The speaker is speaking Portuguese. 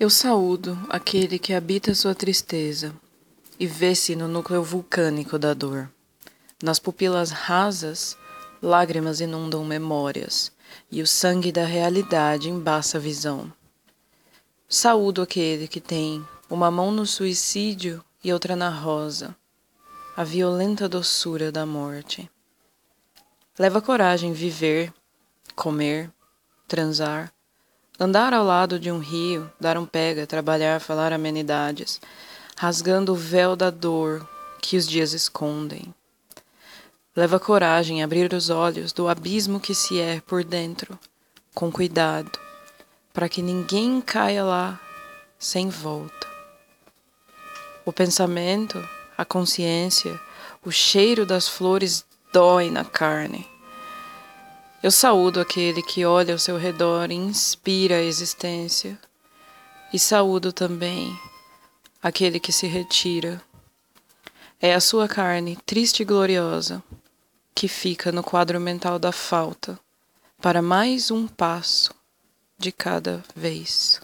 Eu saúdo aquele que habita sua tristeza e vê-se no núcleo vulcânico da dor. Nas pupilas rasas, lágrimas inundam memórias e o sangue da realidade embaça a visão. Saúdo aquele que tem uma mão no suicídio e outra na rosa, a violenta doçura da morte. Leva coragem viver, comer, transar, Andar ao lado de um rio, dar um pega, trabalhar, falar amenidades, rasgando o véu da dor que os dias escondem. Leva coragem abrir os olhos do abismo que se é por dentro, com cuidado, para que ninguém caia lá sem volta. O pensamento, a consciência, o cheiro das flores dói na carne eu saúdo aquele que olha ao seu redor e inspira a existência, e saúdo também aquele que se retira. É a sua carne, triste e gloriosa, que fica no quadro mental da falta para mais um passo de cada vez.